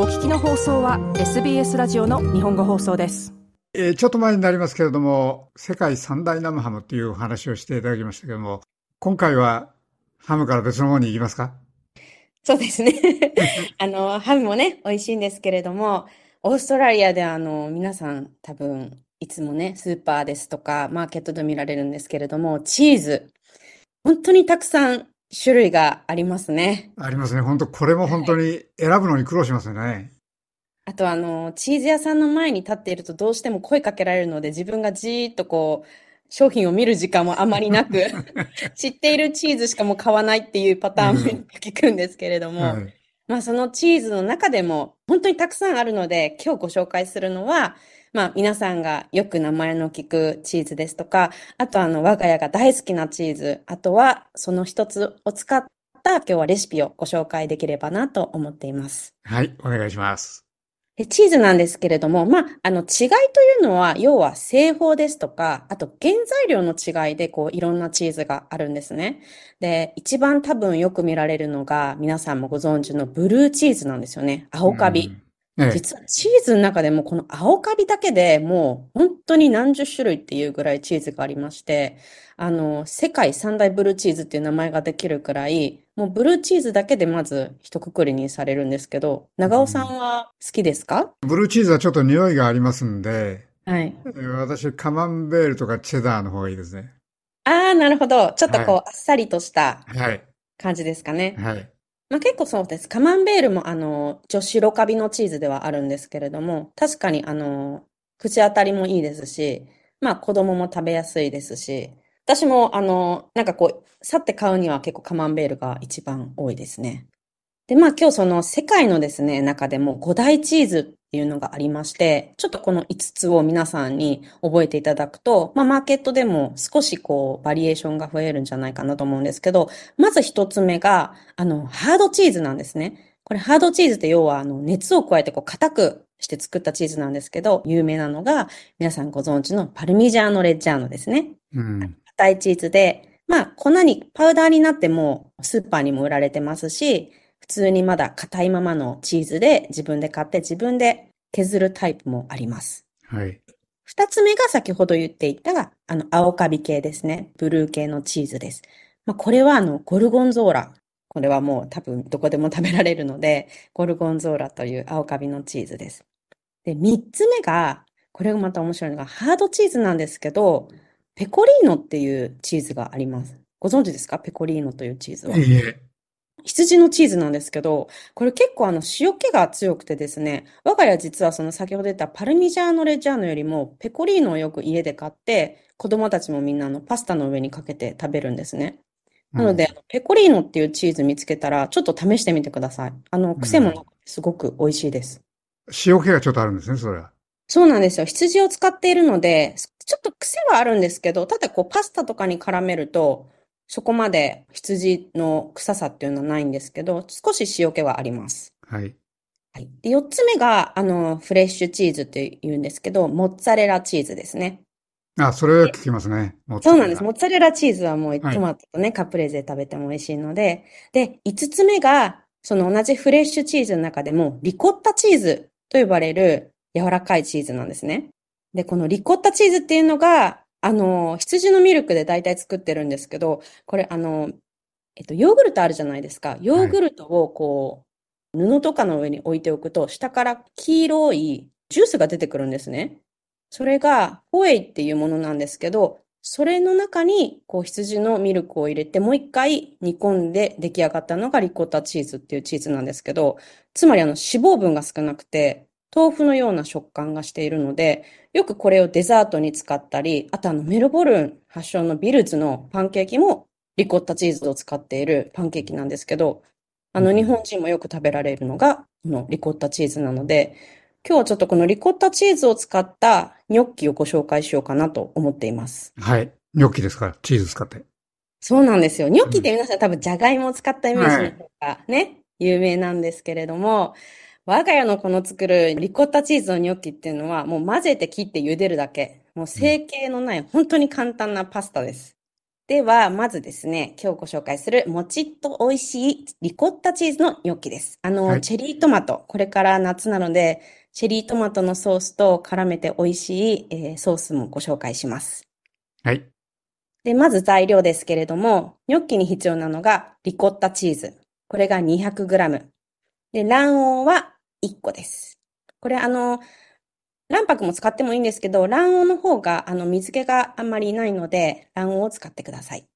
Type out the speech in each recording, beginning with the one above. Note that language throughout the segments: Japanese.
お聞きの放送は SBS ラジオの日本語放送です。えーちょっと前になりますけれども、世界三大生ハムっていうお話をしていただきましたけども、今回はハムから別のものに行きますか？そうですね。あの、ハムもね、美味しいんですけれども、オーストラリアであの、皆さん多分、いつもね、スーパーですとか、マーケットで見られるんですけれども、チーズ。本当にたくさん種類がありますね。ありますね。本当これも本当に選ぶのに苦労しますよね。あとあの、チーズ屋さんの前に立っているとどうしても声かけられるので、自分がじーっとこう、商品を見る時間もあまりなく、知っているチーズしかもう買わないっていうパターンも聞くんですけれども、はい。まあそのチーズの中でも本当にたくさんあるので、今日ご紹介するのは、まあ皆さんがよく名前の聞くチーズですとか、あとあの我が家が大好きなチーズ、あとはその一つを使った今日はレシピをご紹介できればなと思っています。はい、お願いします。でチーズなんですけれども、まあ、あの違いというのは、要は製法ですとか、あと原材料の違いで、こう、いろんなチーズがあるんですね。で、一番多分よく見られるのが、皆さんもご存知のブルーチーズなんですよね。青カビ。うん。ええ実はチーズの中でもこの青カビだけでもう本当に何十種類っていうぐらいチーズがありまして、あの、世界三大ブルーチーズっていう名前ができるくらい、もうブルーチーズだけでまず一括りにされるんですけど、長尾さんは好きですか？ブルーチーズはちょっと匂いがありますんで、はい。えー私、カマンベールとかチェダーの方がいいですね。ああ、なるほど。ちょっとこう、はあっさりとしたはい。感じですかね。はい。まあ結構そうです。カマンベールもあの、女子ロカビのチーズではあるんですけれども、確かにあの、口当たりもいいですし、まあ子供も食べやすいですし、私もあの、なんかこう、去って買うには結構カマンベールが一番多いですね。で、まあ今日その世界のですね、中でも5大チーズっていうのがありまして、ちょっとこの5つを皆さんに覚えていただくと、まあマーケットでも少しこうバリエーションが増えるんじゃないかなと思うんですけど、まず一つ目が、あの、ハードチーズなんですね。これハードチーズって要はあの熱を加えてこう硬くして作ったチーズなんですけど、有名なのが皆さんご存知のパルミジャーノ・レッジャーノですね。うん。硬いチーズで、まあ粉に、パウダーになってもスーパーにも売られてますし、普通にまだ硬いままのチーズで自分で買って自分で削るタイプもあります。はい。二つ目が先ほど言っていた、あの、青カビ系ですね。ブルー系のチーズです。まあ、これはあの、ゴルゴンゾーラ。これはもう多分どこでも食べられるので、ゴルゴンゾーラという青カビのチーズです。で、三つ目が、これがまた面白いのが、ハードチーズなんですけど、ペコリーノっていうチーズがあります。ご存知ですか？ペコリーノというチーズは。いいえ。羊のチーズなんですけど、これ結構あの塩気が強くてですね、我が家実はその先ほど言ったパルミジャーノ・レッジャーノよりもペコリーノをよく家で買って、子供たちもみんなあのパスタの上にかけて食べるんですね。なので、ペコリーノっていうチーズ見つけたら、ちょっと試してみてください。あの、癖もなくてすごく美味しいです。塩気がちょっとあるんですね、それは。そうなんですよ。羊を使っているので、ちょっと癖はあるんですけど、ただこうパスタとかに絡めると、そこまで羊の臭さっていうのはないんですけど、少し塩気はあります。はい。はい。で、四つ目が、あの、フレッシュチーズって言うんですけど、モッツァレラチーズですね。あ、それは聞きますね。もそうなんです。モッツァレラチーズはもうはいトマトとね、カプレーゼで食べても美味しいので。で、五つ目が、その同じフレッシュチーズの中でも、リコッタチーズと呼ばれる柔らかいチーズなんですね。で、このリコッタチーズっていうのが、あの、羊のミルクで大体作ってるんですけど、これあの、えっと、ヨーグルトあるじゃないですか。ヨーグルトをこう、布とかの上に置いておくと、下から黄色いジュースが出てくるんですね。それが、ホエイっていうものなんですけど、それの中に、こう、羊のミルクを入れて、もう一回煮込んで出来上がったのがリコッタチーズっていうチーズなんですけど、つまりあの、脂肪分が少なくて、豆腐のような食感がしているので、よくこれをデザートに使ったり、あとあの、メルボルン発祥のビルズのパンケーキも、リコッタチーズを使っているパンケーキなんですけど、あの、日本人もよく食べられるのが、このリコッタチーズなので、今日はちょっとこのリコッタチーズを使ったニョッキをご紹介しようかなと思っています。はい。ニョッキですから、チーズ使って。そうなんですよ。ニョッキって皆さん多分じゃがいもを使ったイメージの方がね、有名なんですけれども、我が家のこの作るリコッタチーズのニョッキっていうのはもう混ぜて切って茹でるだけ。もう成形のない本当に簡単なパスタです。では、まずですね、今日ご紹介するもちっと美味しいリコッタチーズのニョッキです。あの、はいチェリートマト、これから夏なので、チェリートマトのソースと絡めて美味しい、えーソースもご紹介します。はい。で、まず材料ですけれども、ニョッキに必要なのがリコッタチーズ。これが 200g。で、卵黄は1個です。これあの、卵白も使ってもいいんですけど、卵黄の方があの水気があんまりないので、卵黄を使ってください。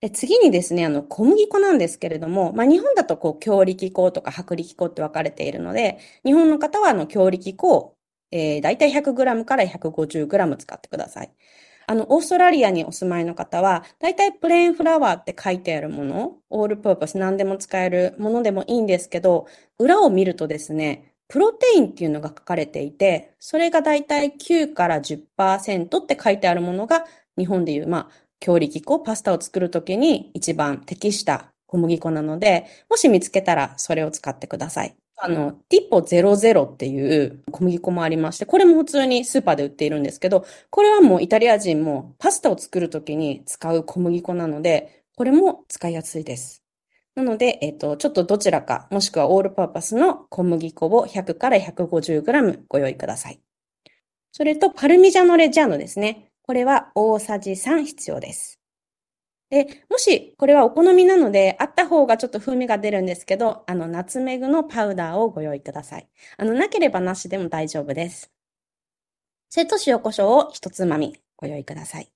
で、次にですね、あの、小麦粉なんですけれども、まあ、日本だとこう、強力粉とか薄力粉って分かれているので、日本の方はあの、強力粉を、えー、だいたい 100g から 150g 使ってください。あの、オーストラリアにお住まいの方は、だいたいプレーンフラワーって書いてあるもの、オールパーパス何でも使えるものでもいいんですけど、裏を見るとですね、プロテインっていうのが書かれていて、それがだいたい9から10%って書いてあるものが、日本でいう、まあ、強力粉、パスタを作るときに一番適した小麦粉なので、もし見つけたらそれを使ってください。あの、ティポ00っていう小麦粉もありまして、これも普通にスーパーで売っているんですけど、これはもうイタリア人もパスタを作るときに使う小麦粉なので、これも使いやすいです。なので、えっと、ちょっとどちらか、もしくはオールパーパスの小麦粉を100から 150g ご用意ください。それと、パルミジャノレジャーノですね。これは大さじ3必要です。で、もし、これはお好みなので、あった方がちょっと風味が出るんですけど、あの、ナツメグのパウダーをご用意ください。あの、なければなしでも大丈夫です。それと塩コショウを一つまみご用意ください。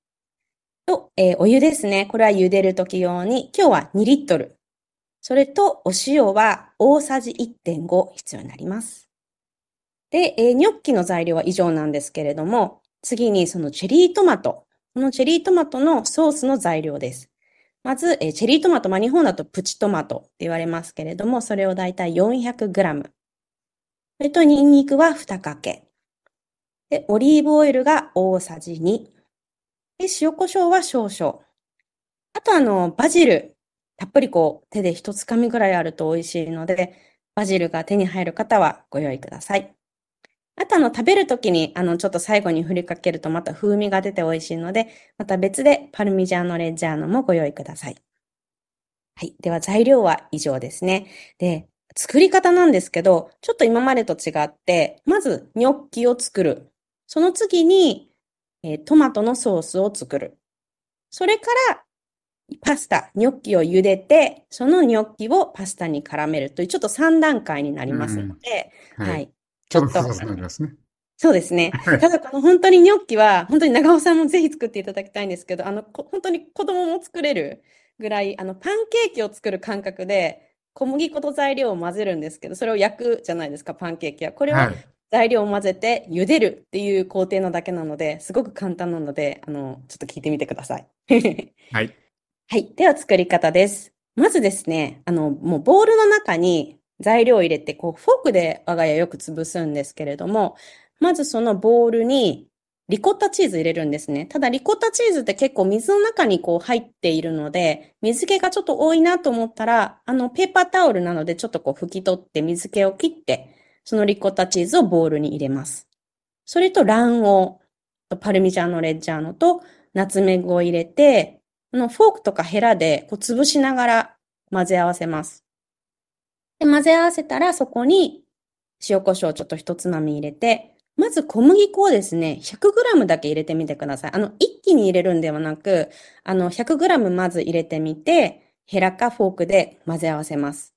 と、えーお湯ですね。これは茹でるとき用に、今日は2リットル。それと、お塩は大さじ1.5必要になります。で、えーニョッキの材料は以上なんですけれども、次にそのチェリートマト。このチェリートマトのソースの材料です。まず、えーチェリートマト、まあ、日本だとプチトマトって言われますけれども、それをだいたい 400g。それと、ニンニクは2かけ。で、オリーブオイルが大さじ2。で、塩コショウは少々。あと、あの、バジル。たっぷりこう、手で一つかみぐらいあると美味しいので、バジルが手に入る方はご用意ください。あと、あの、食べるときに、あの、ちょっと最後に振りかけるとまた風味が出て美味しいので、また別でパルミジャーノレッジャーノもご用意ください。はい。では、材料は以上ですね。で、作り方なんですけど、ちょっと今までと違って、まず、ニョッキを作る。その次に、えートマトのソースを作る。それから、パスタ、ニョッキを茹でて、そのニョッキをパスタに絡めるという、ちょっと3段階になりますので、はい。はい。ちょっと。そうですね。はいただ、この本当にニョッキは、本当に長尾さんもぜひ作っていただきたいんですけど、あの、こ本当に子供も作れるぐらい、あの、パンケーキを作る感覚で、小麦粉と材料を混ぜるんですけど、それを焼くじゃないですか、パンケーキは。これははい。材料を混ぜて茹でるっていう工程なだけなので、すごく簡単なので、あの、ちょっと聞いてみてください。はい。はい。では作り方です。まずですね、あの、もうボウルの中に材料を入れて、こう、フォークで我が家よく潰すんですけれども、まずそのボウルにリコッタチーズ入れるんですね。ただリコッタチーズって結構水の中にこう入っているので、水気がちょっと多いなと思ったら、あの、ペーパータオルなのでちょっとこう拭き取って水気を切って、そのリコッタチーズをボウルに入れます。それと卵黄、パルミジャーノレッジャーノとナツメグを入れて、あの、フォークとかヘラでこう潰しながら混ぜ合わせます。で、混ぜ合わせたらそこに塩コショウちょっと一つまみ入れて、まず小麦粉をですね、100g だけ入れてみてください。あの、一気に入れるんではなく、あの、100g まず入れてみて、ヘラかフォークで混ぜ合わせます。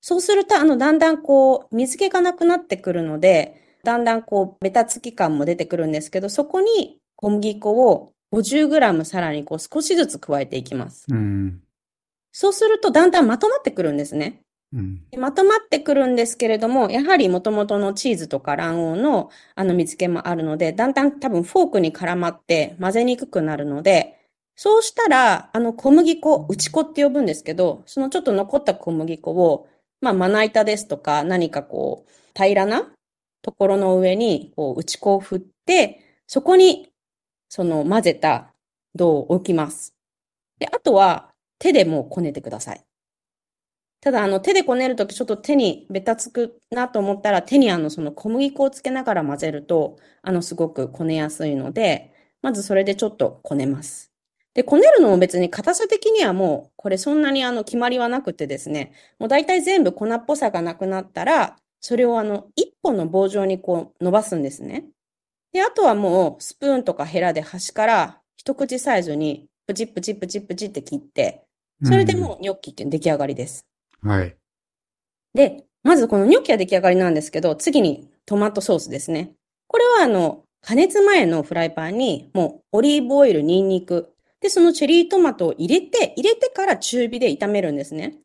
そうすると、あの、だんだんこう、水気がなくなってくるので、だんだんこう、ベタつき感も出てくるんですけど、そこに小麦粉を 50g さらにこう少しずつ加えていきます。うん。そうするとだんだんまとまってくるんですね。うん。まとまってくるんですけれども、やはり元々のチーズとか卵黄のあの水気もあるので、だんだん多分フォークに絡まって混ぜにくくなるので、そうしたら、あの小麦粉、打ち粉って呼ぶんですけど、そのちょっと残った小麦粉を、まあまな板ですとか何かこう平らなところの上にこう打ち粉を振って、そこにその混ぜた銅を置きます。で、あとは手でもうこねてください。ただ、あの、手でこねるときちょっと手にべたつくなと思ったら、手にあの、その小麦粉をつけながら混ぜると、あの、すごくこねやすいので、まずそれでちょっとこねます。で、こねるのも別に硬さ的にはもう、これそんなにあの決まりはなくてですね、もう大体全部粉っぽさがなくなったら、それをあの、一本の棒状にこう伸ばすんですね。で、あとはもうスプーンとかヘラで端から一口サイズにプチプチプチプチって切って、それでもうニョッキって出来上がりです。はい。で、まずこのニョッキは出来上がりなんですけど、次にトマトソースですね。これはあの、加熱前のフライパンにもうオリーブオイル、ニンニク、で、そのチェリートマトを入れて、入れてから中火で炒めるんですね。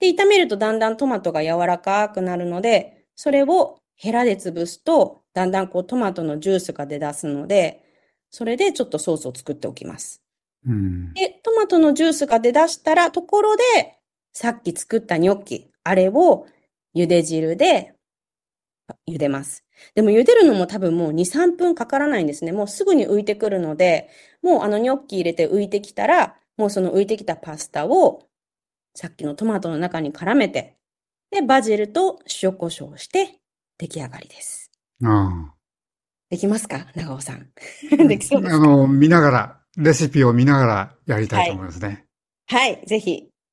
で、炒めるとだんだんトマトが柔らかくなるので、それをヘラで潰すと、だんだんこうトマトのジュースが出だすので、それでちょっとソースを作っておきます。うん。で、トマトのジュースが出だしたら、ところで、さっき作ったニョッキ、あれを茹で汁で茹でます。でも茹でるのも多分もう2、3分かからないんですね。もうすぐに浮いてくるので、もうあのニョッキ入れて浮いてきたら、もうその浮いてきたパスタをさっきのトマトの中に絡めて、で、バジルと塩コショウをして出来上がりです。あできますか？長尾さん。あ。できそうですあの、見ながら、レシピを見ながらやりたいと思いますね。はい。ぜひ、